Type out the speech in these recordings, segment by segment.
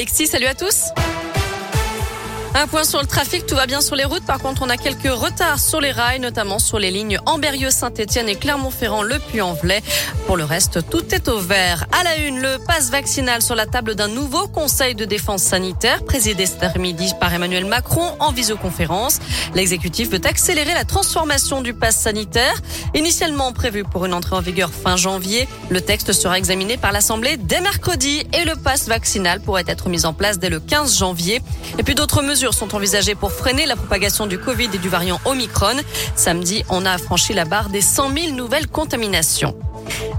Lexi, salut à tous. Un point sur le trafic, tout va bien sur les routes. Par contre, on a quelques retards sur les rails, notamment sur les lignes Amberieux, Saint-Etienne et Clermont-Ferrand, le Puy-en-Velay. Pour le reste, tout est au vert. À la une, le passe vaccinal sur la table d'un nouveau conseil de défense sanitaire, présidé cet après-midi par Emmanuel Macron en visioconférence. L'exécutif veut accélérer la transformation du passe sanitaire. Initialement prévu pour une entrée en vigueur fin janvier, le texte sera examiné par l'Assemblée dès mercredi et le passe vaccinal pourrait être mis en place dès le 15 janvier. Et puis d'autres mesures sont envisagées pour freiner la propagation du Covid et du variant Omicron. Samedi, on a franchi la barre des 100 000 nouvelles contaminations.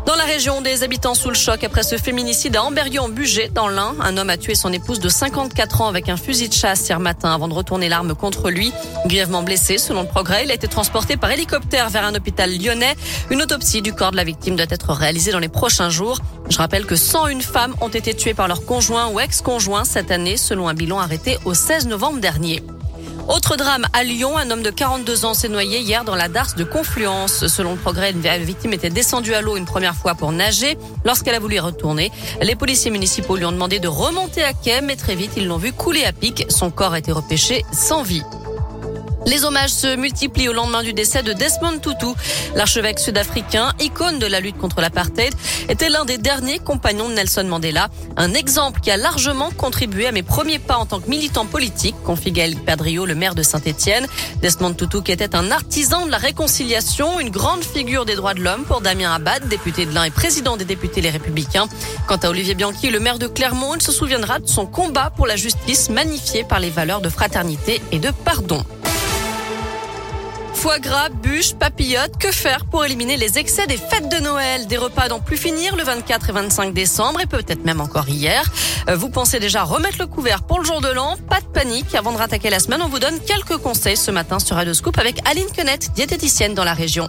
Dans la région, des habitants sous le choc après ce féminicide à Amberieu en Bugey, dans l'Ain. Un homme a tué son épouse de 54 ans avec un fusil de chasse hier matin avant de retourner l'arme contre lui. Grièvement blessé, selon le progrès, il a été transporté par hélicoptère vers un hôpital lyonnais. Une autopsie du corps de la victime doit être réalisée dans les prochains jours. Je rappelle que 101 femmes ont été tuées par leur conjoint ou ex-conjoint cette année, selon un bilan arrêté au 16 novembre dernier. Autre drame à Lyon, un homme de 42 ans s'est noyé hier dans la darse de Confluence. Selon le progrès, la victime était descendue à l'eau une première fois pour nager. Lorsqu'elle a voulu y retourner, les policiers municipaux lui ont demandé de remonter à quai, mais très vite, ils l'ont vu couler à pic. Son corps a été repêché sans vie. Les hommages se multiplient au lendemain du décès de Desmond Tutu. L'archevêque sud-africain, icône de la lutte contre l'apartheid, était l'un des derniers compagnons de Nelson Mandela. Un exemple qui a largement contribué à mes premiers pas en tant que militant politique, confie Gaël Padrio, le maire de Saint-Étienne. Desmond Tutu qui était un artisan de la réconciliation, une grande figure des droits de l'homme pour Damien Abad, député de l'Ain et président des députés Les Républicains. Quant à Olivier Bianchi, le maire de Clermont, il se souviendra de son combat pour la justice magnifié par les valeurs de fraternité et de pardon. Foie gras, bûches, papillotes, que faire pour éliminer les excès des fêtes de Noël? Des repas d'en plus finir le 24 et 25 décembre et peut-être même encore hier. Euh, vous pensez déjà remettre le couvert pour le jour de l'an? Pas de panique. Avant de rattaquer la semaine, on vous donne quelques conseils ce matin sur Radio Scoop avec Aline Quenette, diététicienne dans la région.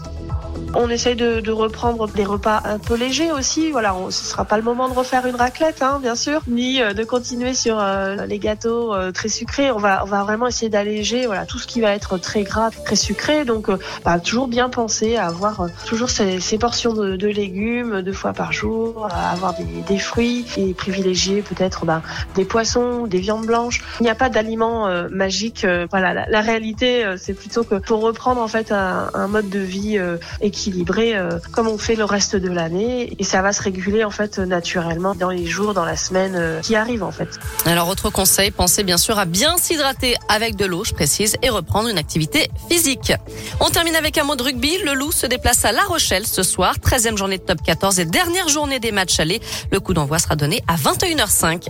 On essaye de, de, reprendre des repas un peu légers aussi. Voilà, on, ce sera pas le moment de refaire une raclette, hein, bien sûr, ni euh, de continuer sur euh, les gâteaux euh, très sucrés. On va, on va vraiment essayer d'alléger, voilà, tout ce qui va être très gras, très sucré. Donc, bah, toujours bien penser à avoir toujours ces, ces portions de, de, légumes deux fois par jour, à avoir des, des fruits et privilégier peut-être bah, des poissons, des viandes blanches. Il n'y a pas d'aliments magiques. voilà, la, la réalité, c'est plutôt que pour reprendre en fait un, un mode de vie équilibré équilibré euh, comme on fait le reste de l'année et ça va se réguler en fait naturellement dans les jours, dans la semaine euh, qui arrive en fait. Alors autre conseil, pensez bien sûr à bien s'hydrater avec de l'eau, je précise, et reprendre une activité physique. On termine avec un mot de rugby. Le Loup se déplace à La Rochelle ce soir, 13e journée de top 14 et dernière journée des matchs allés. Le coup d'envoi sera donné à 21h05.